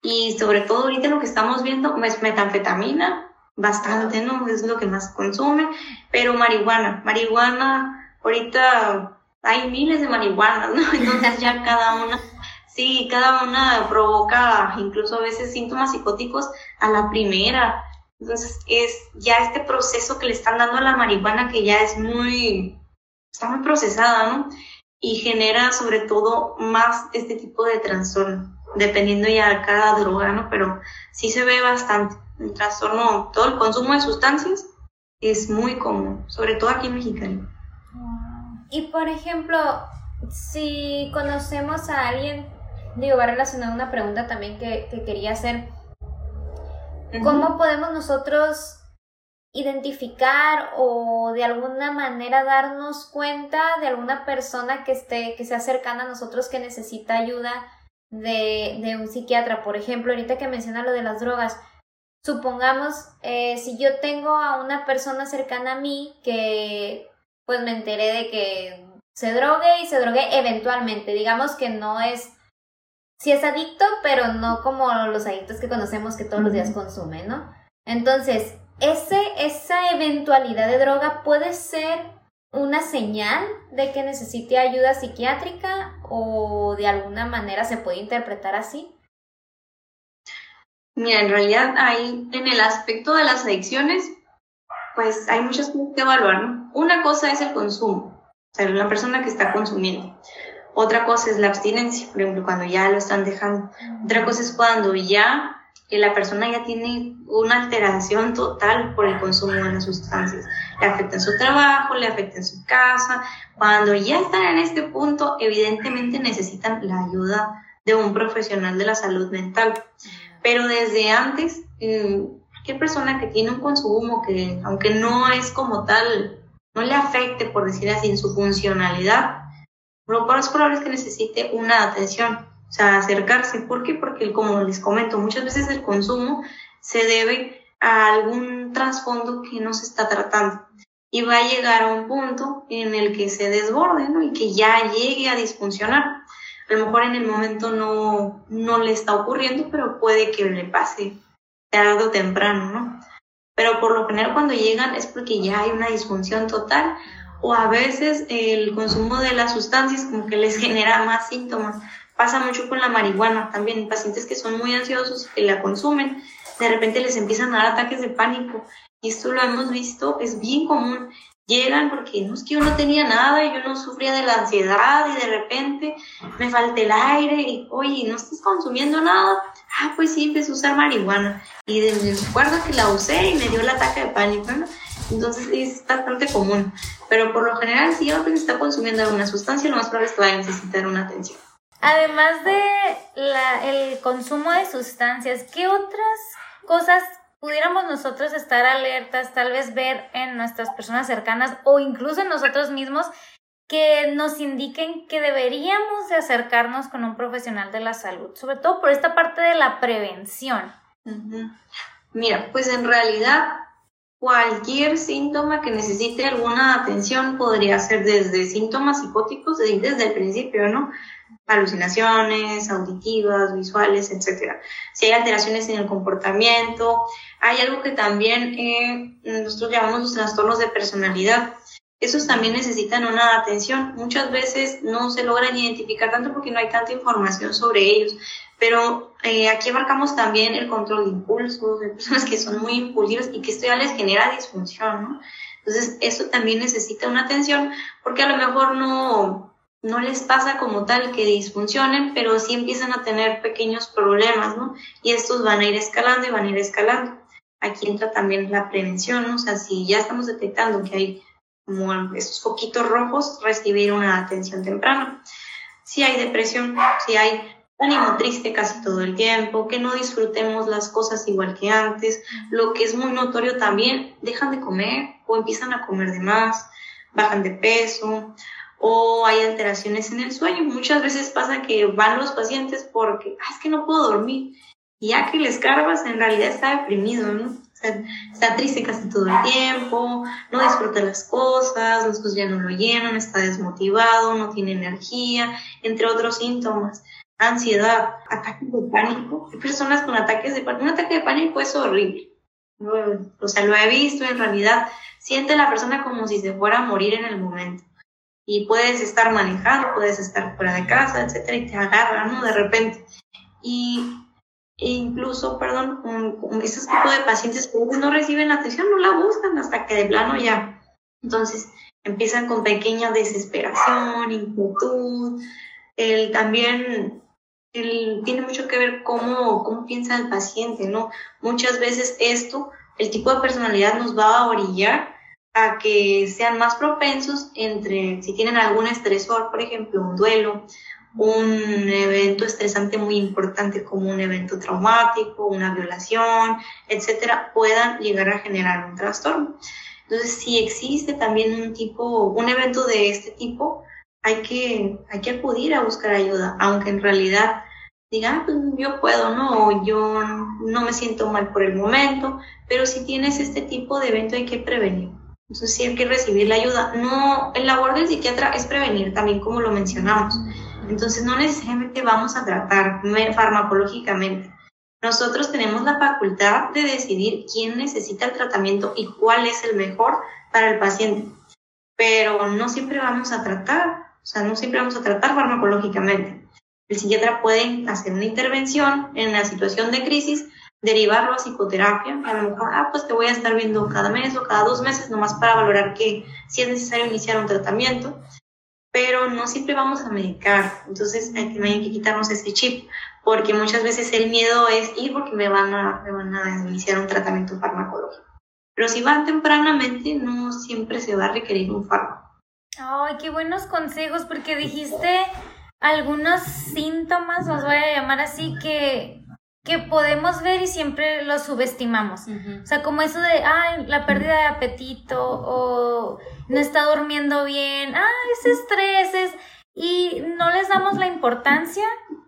Y sobre todo ahorita lo que estamos viendo es metanfetamina, bastante, ¿no? Es lo que más consume, pero marihuana, marihuana, ahorita hay miles de marihuanas, ¿no? Entonces ya cada una, sí, cada una provoca incluso a veces síntomas psicóticos a la primera. Entonces es ya este proceso que le están dando a la marihuana que ya es muy, está muy procesada, ¿no? Y genera sobre todo más este tipo de trastorno dependiendo ya de cada droga, ¿no? Pero sí se ve bastante. El trastorno, todo el consumo de sustancias es muy común, sobre todo aquí en Mexicali. Y por ejemplo, si conocemos a alguien, digo, va relacionado a una pregunta también que, que quería hacer. ¿Cómo podemos nosotros identificar o de alguna manera darnos cuenta de alguna persona que esté, que sea cercana a nosotros que necesita ayuda de, de un psiquiatra. Por ejemplo, ahorita que menciona lo de las drogas, supongamos, eh, si yo tengo a una persona cercana a mí que pues me enteré de que se drogue y se drogue eventualmente, digamos que no es, si es adicto, pero no como los adictos que conocemos que todos los días consumen, ¿no? Entonces, ese, esa eventualidad de droga puede ser una señal de que necesite ayuda psiquiátrica o de alguna manera se puede interpretar así? Mira, en realidad hay en el aspecto de las adicciones, pues hay muchas cosas que evaluar. ¿no? Una cosa es el consumo, o sea, la persona que está consumiendo. Otra cosa es la abstinencia, por ejemplo, cuando ya lo están dejando. Otra cosa es cuando ya que la persona ya tiene una alteración total por el consumo de las sustancias. Le afecta en su trabajo, le afecta en su casa. Cuando ya están en este punto, evidentemente necesitan la ayuda de un profesional de la salud mental. Pero desde antes, eh, cualquier persona que tiene un consumo que, aunque no es como tal, no le afecte, por decir así, en su funcionalidad, lo más probable es que necesite una atención o sea, acercarse. ¿Por qué? Porque, como les comento, muchas veces el consumo se debe a algún trasfondo que no se está tratando y va a llegar a un punto en el que se desborde ¿no? y que ya llegue a disfuncionar. A lo mejor en el momento no, no le está ocurriendo, pero puede que le pase tarde o temprano, ¿no? Pero por lo general cuando llegan es porque ya hay una disfunción total o a veces el consumo de las sustancias como que les genera más síntomas Pasa mucho con la marihuana también, pacientes que son muy ansiosos y que la consumen, de repente les empiezan a dar ataques de pánico. Y esto lo hemos visto, es bien común. Llegan porque no es que yo no tenía nada y yo no sufría de la ansiedad y de repente me falta el aire y, oye, ¿no estás consumiendo nada? Ah, pues sí, empecé a usar marihuana. Y desde recuerdo que la usé y me dio el ataque de pánico. Entonces es bastante común. Pero por lo general, si alguien está consumiendo alguna sustancia, lo más probable es que vaya a necesitar una atención. Además de el consumo de sustancias, ¿qué otras cosas pudiéramos nosotros estar alertas, tal vez ver en nuestras personas cercanas o incluso en nosotros mismos que nos indiquen que deberíamos de acercarnos con un profesional de la salud, sobre todo por esta parte de la prevención? Mira, pues en realidad cualquier síntoma que necesite alguna atención podría ser desde síntomas psicóticos desde el principio, ¿no? alucinaciones auditivas, visuales, etcétera. Si hay alteraciones en el comportamiento, hay algo que también eh, nosotros llamamos los trastornos de personalidad. Esos también necesitan una atención. Muchas veces no se logran identificar tanto porque no hay tanta información sobre ellos. Pero eh, aquí abarcamos también el control de impulsos, de personas que son muy impulsivas y que esto ya les genera disfunción, ¿no? Entonces, eso también necesita una atención porque a lo mejor no, no les pasa como tal que disfuncionen, pero sí empiezan a tener pequeños problemas, ¿no? Y estos van a ir escalando y van a ir escalando. Aquí entra también la prevención, ¿no? O sea, si ya estamos detectando que hay como esos foquitos rojos, recibir una atención temprana. Si hay depresión, si hay ánimo triste casi todo el tiempo, que no disfrutemos las cosas igual que antes, lo que es muy notorio también, dejan de comer o empiezan a comer de más, bajan de peso o hay alteraciones en el sueño. Muchas veces pasa que van los pacientes porque, ah, es que no puedo dormir. Y ya que les cargas, en realidad está deprimido, ¿no? Está triste casi todo el tiempo, no disfruta las cosas, los cosas ya no lo llenan, está desmotivado, no tiene energía, entre otros síntomas ansiedad, ataques de pánico. Hay personas con ataques de pánico. Un ataque de pánico es horrible. O sea, lo he visto en realidad. Siente la persona como si se fuera a morir en el momento. Y puedes estar manejando, puedes estar fuera de casa, etcétera, y te agarra, ¿no? De repente. Y e incluso, perdón, con esos tipos de pacientes que no reciben atención, no la buscan hasta que de plano ya. Entonces, empiezan con pequeña desesperación, inquietud, el también tiene mucho que ver cómo, cómo piensa el paciente, ¿no? Muchas veces esto, el tipo de personalidad nos va a orillar a que sean más propensos entre, si tienen algún estresor, por ejemplo, un duelo, un evento estresante muy importante como un evento traumático, una violación, etcétera, puedan llegar a generar un trastorno. Entonces, si existe también un tipo, un evento de este tipo, hay que, hay que acudir a buscar ayuda, aunque en realidad digan, ah, pues yo puedo, ¿no? Yo no me siento mal por el momento, pero si tienes este tipo de evento hay que prevenir. Entonces sí hay que recibir la ayuda. No, el labor del psiquiatra es prevenir, también como lo mencionamos. Entonces no necesariamente vamos a tratar farmacológicamente. Nosotros tenemos la facultad de decidir quién necesita el tratamiento y cuál es el mejor para el paciente. Pero no siempre vamos a tratar. O sea, no siempre vamos a tratar farmacológicamente. El psiquiatra puede hacer una intervención en la situación de crisis, derivarlo a psicoterapia. A lo mejor, ah, pues te voy a estar viendo cada mes o cada dos meses, nomás para valorar que si es necesario iniciar un tratamiento. Pero no siempre vamos a medicar. Entonces hay que, hay que quitarnos ese chip, porque muchas veces el miedo es ir porque me van a, me van a iniciar un tratamiento farmacológico. Pero si van tempranamente, no siempre se va a requerir un fármaco. Ay, qué buenos consejos, porque dijiste algunos síntomas, los voy a llamar así, que, que podemos ver y siempre los subestimamos. O sea, como eso de, ay, la pérdida de apetito o no está durmiendo bien, ah, es estrés, es... Y no les damos la importancia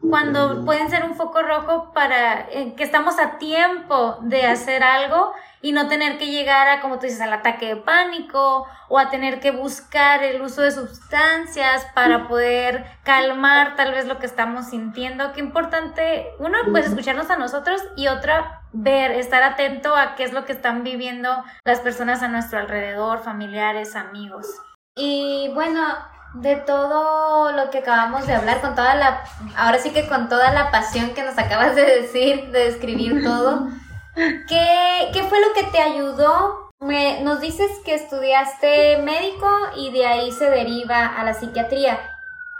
cuando pueden ser un foco rojo para eh, que estamos a tiempo de hacer algo y no tener que llegar a, como tú dices, al ataque de pánico o a tener que buscar el uso de sustancias para poder calmar tal vez lo que estamos sintiendo. Qué importante, uno, pues escucharnos a nosotros y otra, ver, estar atento a qué es lo que están viviendo las personas a nuestro alrededor, familiares, amigos. Y bueno, de todo lo que acabamos de hablar, con toda la, ahora sí que con toda la pasión que nos acabas de decir, de describir todo. ¿Qué, ¿Qué fue lo que te ayudó? Me, nos dices que estudiaste médico y de ahí se deriva a la psiquiatría.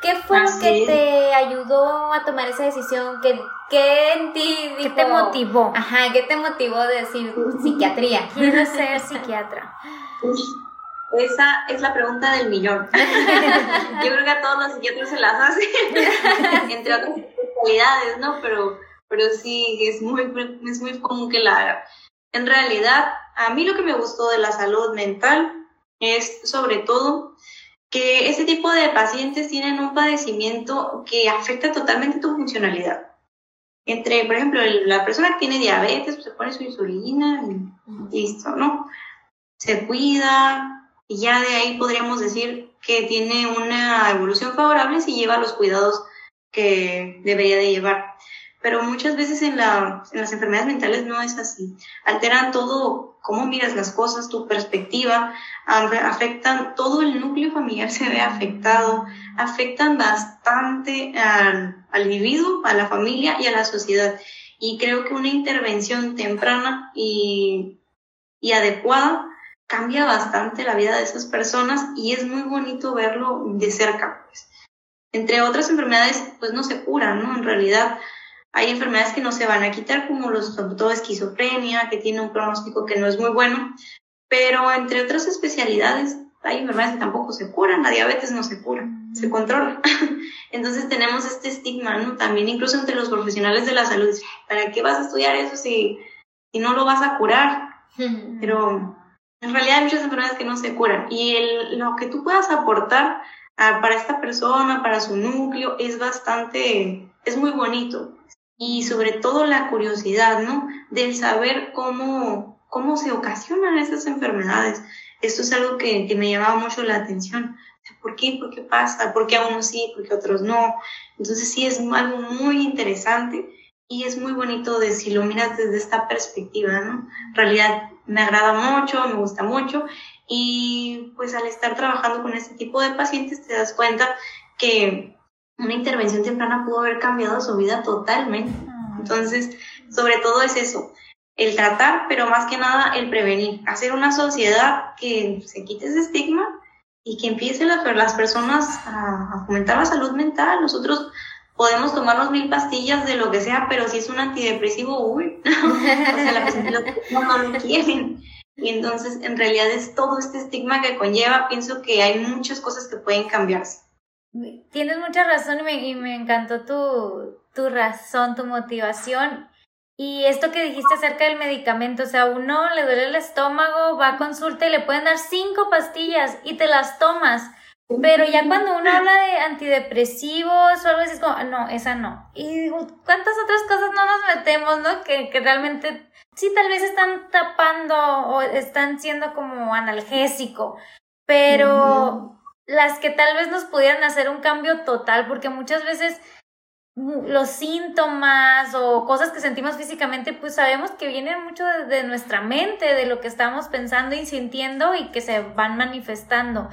¿Qué fue lo que te ayudó a tomar esa decisión? ¿Qué, qué en ti ¿Qué te motivó? Ajá, ¿qué te motivó de decir psiquiatría? Quiero ser psiquiatra. Esa es la pregunta del millón. Yo creo que a todos los psiquiatras se las hacen, entre otras especialidades, ¿no? Pero pero sí, es muy, es muy común que la haga. En realidad, a mí lo que me gustó de la salud mental es sobre todo que ese tipo de pacientes tienen un padecimiento que afecta totalmente tu funcionalidad. Entre, por ejemplo, la persona que tiene diabetes, pues se pone su insulina y listo, ¿no? Se cuida y ya de ahí podríamos decir que tiene una evolución favorable si lleva los cuidados que debería de llevar. Pero muchas veces en, la, en las enfermedades mentales no es así. Alteran todo, cómo miras las cosas, tu perspectiva, afectan, todo el núcleo familiar se ve afectado, afectan bastante al, al individuo, a la familia y a la sociedad. Y creo que una intervención temprana y, y adecuada cambia bastante la vida de esas personas y es muy bonito verlo de cerca. Pues. Entre otras enfermedades, pues no se curan, ¿no? En realidad hay enfermedades que no se van a quitar, como los, sobre todo esquizofrenia, que tiene un pronóstico que no es muy bueno, pero entre otras especialidades hay enfermedades que tampoco se curan, la diabetes no se cura, se controla. Entonces tenemos este estigma, ¿no? También incluso entre los profesionales de la salud, ¿para qué vas a estudiar eso si, si no lo vas a curar? Pero en realidad hay muchas enfermedades que no se curan y el, lo que tú puedas aportar para esta persona, para su núcleo, es bastante, es muy bonito. Y sobre todo la curiosidad, ¿no? Del saber cómo, cómo se ocasionan esas enfermedades. Esto es algo que, que me llamaba mucho la atención. ¿Por qué? ¿Por qué pasa? ¿Por qué a unos sí? ¿Por qué a otros no? Entonces sí es algo muy interesante y es muy bonito de si lo miras desde esta perspectiva, ¿no? Realidad me agrada mucho, me gusta mucho y pues al estar trabajando con este tipo de pacientes te das cuenta que una intervención temprana pudo haber cambiado su vida totalmente. Ah. Entonces, sobre todo es eso, el tratar, pero más que nada el prevenir, hacer una sociedad que se quite ese estigma y que empiece las personas a, fomentar la salud mental. Nosotros podemos tomarnos mil pastillas de lo que sea, pero si es un antidepresivo, uy, o sea, la persona no lo quieren. Y entonces, en realidad es todo este estigma que conlleva. Pienso que hay muchas cosas que pueden cambiarse. Tienes mucha razón y me, y me encantó tu, tu razón, tu motivación. Y esto que dijiste acerca del medicamento, o sea, uno le duele el estómago, va a consulta y le pueden dar cinco pastillas y te las tomas. Pero ya cuando uno habla de antidepresivos o algo así, es como, no, esa no. Y cuántas otras cosas no nos metemos, ¿no? Que, que realmente sí, tal vez están tapando o están siendo como analgésico, pero las que tal vez nos pudieran hacer un cambio total, porque muchas veces los síntomas o cosas que sentimos físicamente, pues sabemos que vienen mucho de, nuestra mente, de lo que estamos pensando y sintiendo y que se van manifestando.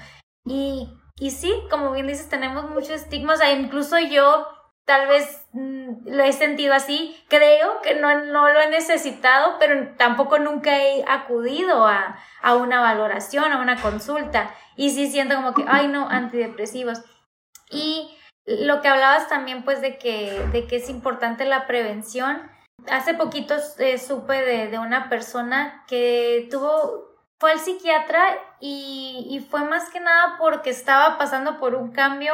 Y, y sí, como bien dices, tenemos muchos estigmas, incluso yo tal vez mm, lo he sentido así, creo que no, no lo he necesitado, pero tampoco nunca he acudido a, a una valoración, a una consulta. Y sí siento como que, ay no, antidepresivos. Y lo que hablabas también, pues, de que, de que es importante la prevención. Hace poquito eh, supe de, de, una persona que tuvo, fue al psiquiatra y, fue más que nada porque estaba pasando por un cambio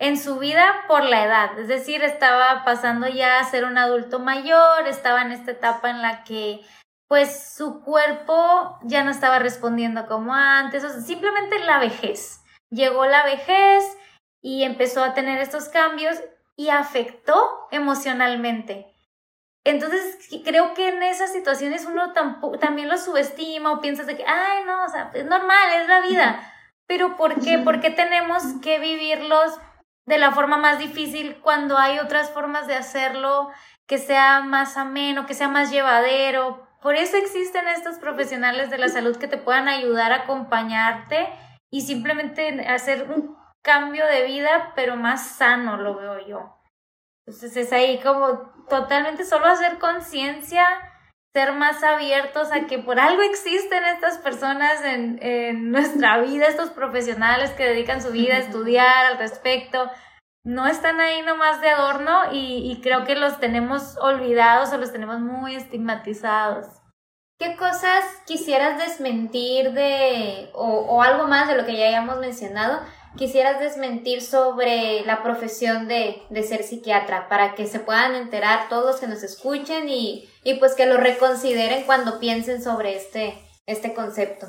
en su vida por la edad, es decir, estaba pasando ya a ser un adulto mayor, estaba en esta etapa en la que pues su cuerpo ya no estaba respondiendo como antes, simplemente la vejez. Llegó la vejez, y empezó a tener estos cambios y afectó emocionalmente. Entonces, creo que en esas situaciones uno también lo subestima o piensa de que, ay, no, o sea, es normal, es la vida. Pero ¿por qué? ¿Por qué tenemos que vivirlos de la forma más difícil cuando hay otras formas de hacerlo que sea más ameno, que sea más llevadero? Por eso existen estos profesionales de la salud que te puedan ayudar a acompañarte y simplemente hacer un cambio de vida, pero más sano lo veo yo. Entonces es ahí como totalmente solo hacer conciencia, ser más abiertos a que por algo existen estas personas en, en, nuestra vida, estos profesionales que dedican su vida a estudiar al respecto. No están ahí nomás de adorno y, y creo que los tenemos olvidados o los tenemos muy estigmatizados. ¿Qué cosas quisieras desmentir de, o, o algo más de lo que ya hayamos mencionado, quisieras desmentir sobre la profesión de, de, ser psiquiatra para que se puedan enterar todos los que nos escuchen y, y pues que lo reconsideren cuando piensen sobre este, este concepto?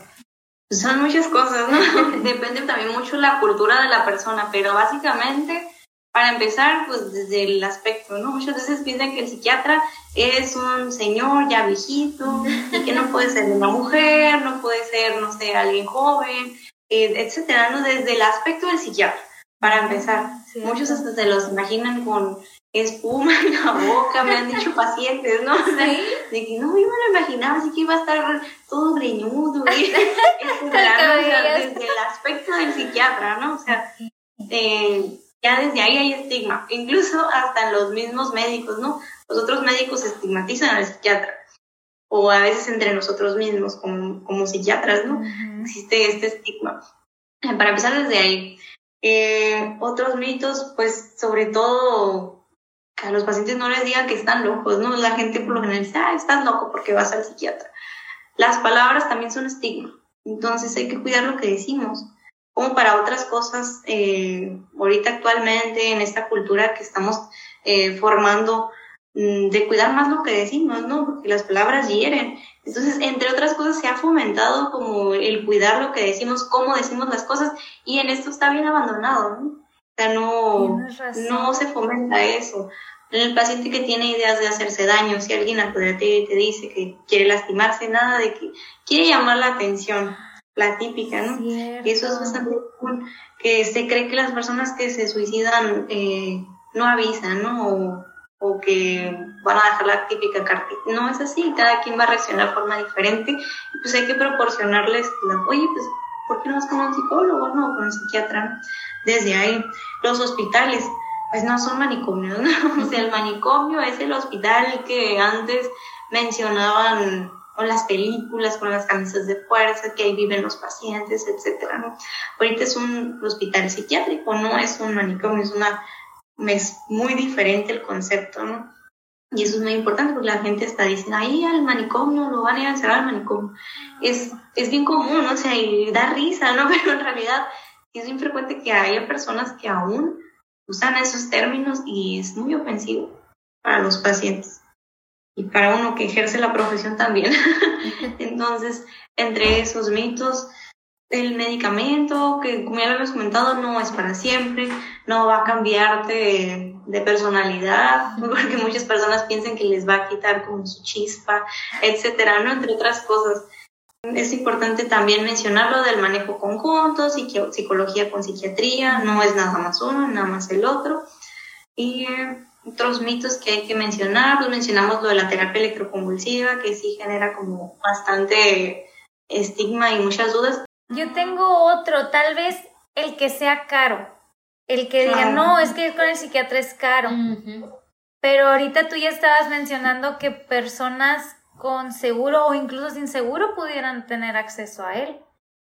Son muchas cosas, ¿no? Depende también mucho la cultura de la persona, pero básicamente, para empezar, pues desde el aspecto, ¿no? Muchas veces piensan que el psiquiatra es un señor ya viejito y que no puede ser una mujer, no puede ser, no sé, alguien joven, etcétera, ¿no? Desde el aspecto del psiquiatra. para empezar. Muchos hasta se los imaginan con espuma en la boca, me han dicho pacientes, ¿no? O sea, de que no, yo me lo imaginaba así que iba a estar todo greñudo, y etcétera, ¿no? O sea, desde el aspecto del psiquiatra, ¿no? O sea, eh, ya desde ahí hay estigma, incluso hasta los mismos médicos, ¿no? Los otros médicos estigmatizan al psiquiatra, o a veces entre nosotros mismos como, como psiquiatras, ¿no? Ujú. existe este estigma. Para empezar desde ahí. Eh, otros mitos, pues sobre todo que a los pacientes no les digan que están locos, ¿no? La gente por lo general dice, ah, estás loco porque vas al psiquiatra. Las palabras también son estigma, entonces hay que cuidar lo que decimos. Como para otras cosas, eh, ahorita actualmente en esta cultura que estamos eh, formando, de cuidar más lo que decimos, ¿no? Porque las palabras hieren. Entonces, entre otras cosas, se ha fomentado como el cuidar lo que decimos, cómo decimos las cosas, y en esto está bien abandonado, ¿no? O sea, no, no se fomenta eso. El paciente que tiene ideas de hacerse daño, si alguien acude a ti y te dice que quiere lastimarse, nada de que quiere llamar la atención, la típica, ¿no? Cierto. Y eso es bastante común, que se cree que las personas que se suicidan eh, no avisan, ¿no? O, o que van a dejar la típica cartita. No es así, cada quien va a reaccionar de forma diferente. Y pues hay que proporcionarles, la, oye, pues, ¿por qué no vas con un psicólogo, no? Con un psiquiatra. Desde ahí, los hospitales, pues no son manicomios, ¿no? O sea, el manicomio es el hospital que antes mencionaban con las películas, con las camisas de fuerza, que ahí viven los pacientes, etcétera, ¿no? Ahorita es un hospital psiquiátrico, no es un manicomio, es una es muy diferente el concepto, ¿no? Y eso es muy importante porque la gente está diciendo, ahí al manicomio, lo van a ir a encerrar al manicomio. Es, es bien común, o sea, y da risa, ¿no? Pero en realidad es bien frecuente que haya personas que aún usan esos términos y es muy ofensivo para los pacientes y para uno que ejerce la profesión también. Entonces, entre esos mitos, el medicamento, que como ya lo habíamos comentado, no es para siempre, no va a cambiarte de, de personalidad, porque muchas personas piensan que les va a quitar como su chispa, etcétera, ¿no? Entre otras cosas. Es importante también mencionar lo del manejo conjunto, psicología con psiquiatría, no es nada más uno, nada más el otro. Y otros mitos que hay que mencionar, pues mencionamos lo de la terapia electroconvulsiva, que sí genera como bastante estigma y muchas dudas. Yo tengo otro, tal vez el que sea caro. El que diga, no, es que con el psiquiatra es caro. Pero ahorita tú ya estabas mencionando que personas con seguro o incluso sin seguro pudieran tener acceso a él.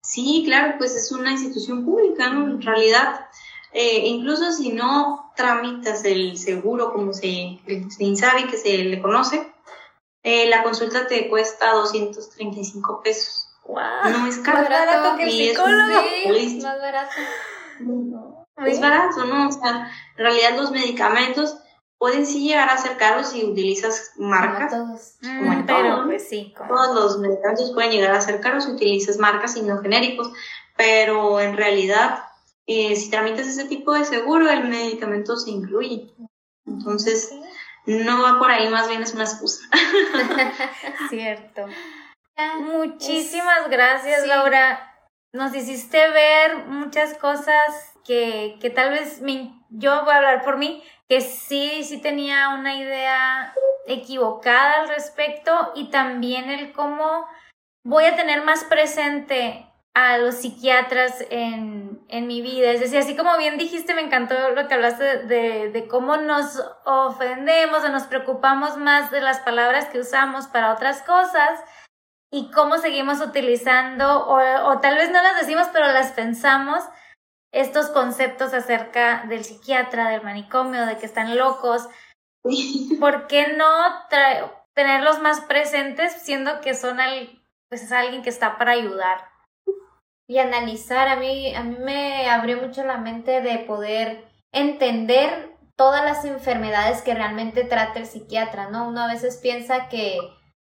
Sí, claro, pues es una institución pública, ¿no? En realidad, eh, incluso si no tramitas el seguro como se, se Insabi, que se le conoce, eh, la consulta te cuesta 235 pesos. ¡Wow! No es caro. Más barato que el Y es psicólogo. Listo. más barato. Es barato, ¿no? O sea, en realidad los medicamentos pueden sí llegar a ser caros si utilizas marcas. Como todos. Mm, como en pero pues sí, como- Todos los medicamentos pueden llegar a ser caros si utilizas marcas y no genéricos, pero en realidad, eh, si tramitas ese tipo de seguro, el medicamento se incluye. Entonces, no va por ahí, más bien es una excusa. cierto. Muchísimas gracias, sí. Laura. Nos hiciste ver muchas cosas que, que tal vez me- yo voy a hablar por mí, que sí, sí tenía una idea equivocada al respecto y también el cómo voy a tener más presente a los psiquiatras en, en mi vida. Es decir, así como bien dijiste, me encantó lo que hablaste de, de, de cómo nos ofendemos o nos preocupamos más de las palabras que usamos para otras cosas y cómo seguimos utilizando, o, o tal vez no las decimos, pero las pensamos, estos conceptos acerca del psiquiatra, del manicomio, de que están locos. ¿Por qué no tenerlos más presentes siendo que son al, pues es alguien que está para ayudar? y analizar. A mí, a mí me abrió mucho la mente de poder entender todas las enfermedades que realmente trata el psiquiatra, ¿no? Uno a veces piensa que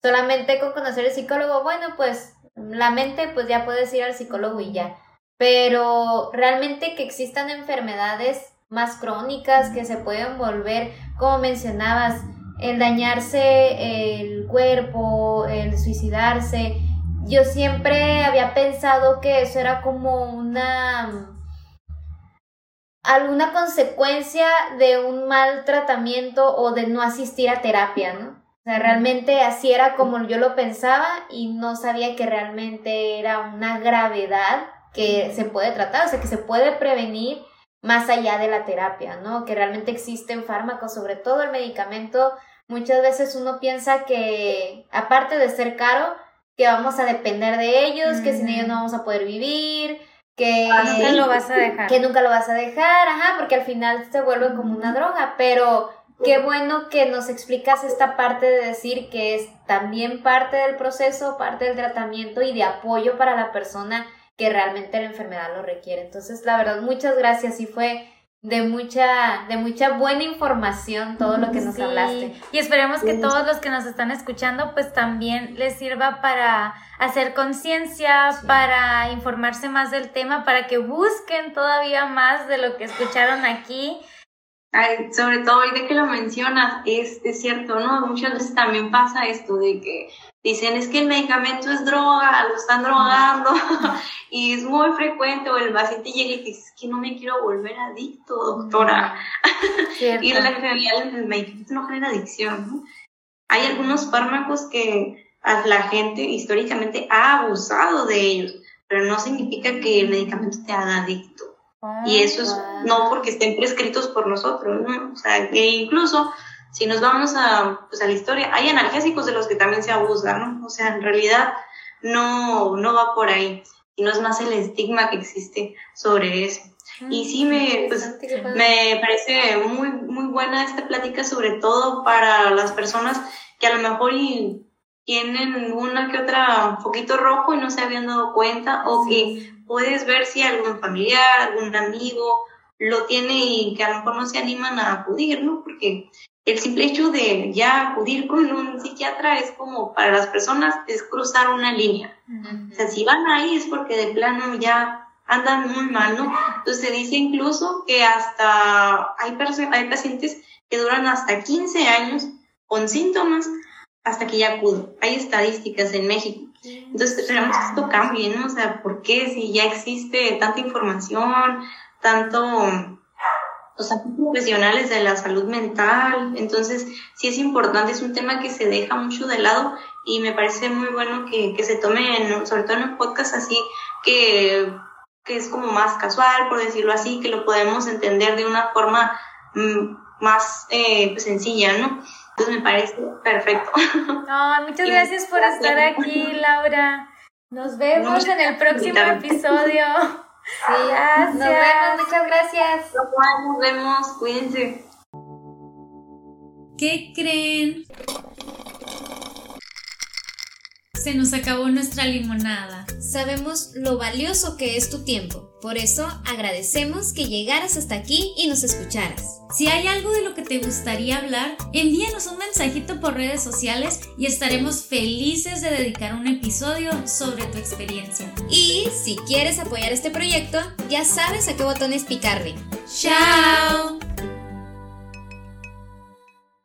solamente con conocer al psicólogo, bueno, pues la mente, pues ya puedes ir al psicólogo y ya. Pero realmente que existan enfermedades más crónicas que se pueden volver, como mencionabas, el dañarse el cuerpo, el suicidarse, yo siempre había pensado que eso era como una alguna consecuencia de un mal tratamiento o de no asistir a terapia, ¿no? O sea, realmente así era como yo lo pensaba y no sabía que realmente era una gravedad que se puede tratar, o sea, que se puede prevenir más allá de la terapia, ¿no? Que realmente existen fármacos, sobre todo el medicamento. Muchas veces uno piensa que, aparte de ser caro, que vamos a depender de ellos, que sin ellos no vamos a poder vivir, que nunca lo vas a dejar. Que nunca lo vas a dejar, ajá, porque al final se vuelve como una droga, pero qué bueno que nos explicas esta parte de decir que es también parte del proceso, parte del tratamiento y de apoyo para la persona que realmente la enfermedad lo requiere. Entonces, la verdad, muchas gracias y fue de mucha, de mucha buena información todo lo que nos Sí, hablaste. Y esperemos que todos los que nos están escuchando pues también les sirva para hacer conciencia, para informarse más del tema, para que busquen todavía más de lo que escucharon aquí. Ay, sobre todo ahorita que lo mencionas, es, es cierto, ¿no? Muchas veces también pasa esto de que dicen es que el medicamento es droga, lo están drogando, y es muy frecuente, o el paciente llega y dice, es que no me quiero volver adicto, doctora. Y en la realidad el medicamento no genera adicción, ¿no? Hay algunos fármacos que la gente históricamente ha abusado de ellos, pero no significa que el medicamento te haga adicto. Y eso es no porque estén prescritos por nosotros, ¿no? O sea, que incluso si nos vamos a, pues, a la historia, hay analgésicos de los que también se abusa, ¿no? O sea, en realidad no, no va por ahí, sino es más el estigma que existe sobre eso. Y sí me, pues, me parece muy, muy buena esta plática, sobre todo para las personas que a lo mejor y tienen una que otra poquito rojo y no se habían dado cuenta, o que puedes ver si algún familiar, algún amigo lo tiene y que a lo mejor no se animan a acudir, ¿no? Porque el simple hecho de ya acudir con un psiquiatra es como para las personas es cruzar una línea. O sea, si van ahí es porque de plano ya andan muy mal, ¿no? Entonces se dice incluso que hasta hay, hay pacientes que duran hasta 15 años con síntomas hasta que ya acuden. Hay estadísticas en México. Entonces esperamos que esto cambie, ¿no? O sea, ¿por qué si ya existe tanta información, tanto, o sea, profesionales de la salud mental? Entonces, sí es importante, es un tema que se deja mucho de lado y me parece muy bueno que, que se tome, en- sobre todo en un podcast así, que, que es como más casual, por decirlo así, que lo podemos entender de una forma mm, más eh, pues, sencilla, ¿no? Entonces me parece perfecto. No, muchas gracias por estar aquí, Laura. Nos vemos en el próximo episodio. Sí, Gracias. nos vemos, muchas gracias. Nos vemos, cuídense. ¿Qué creen? Se nos acabó nuestra limonada. Sabemos lo valioso que es tu tiempo. Por eso agradecemos que llegaras hasta aquí y nos escucharas. Si hay algo de lo que te gustaría hablar, envíanos un mensajito por redes sociales y estaremos felices de dedicar un episodio sobre tu experiencia. Y si quieres apoyar este proyecto, ya sabes a qué botones picarle. ¡Chao!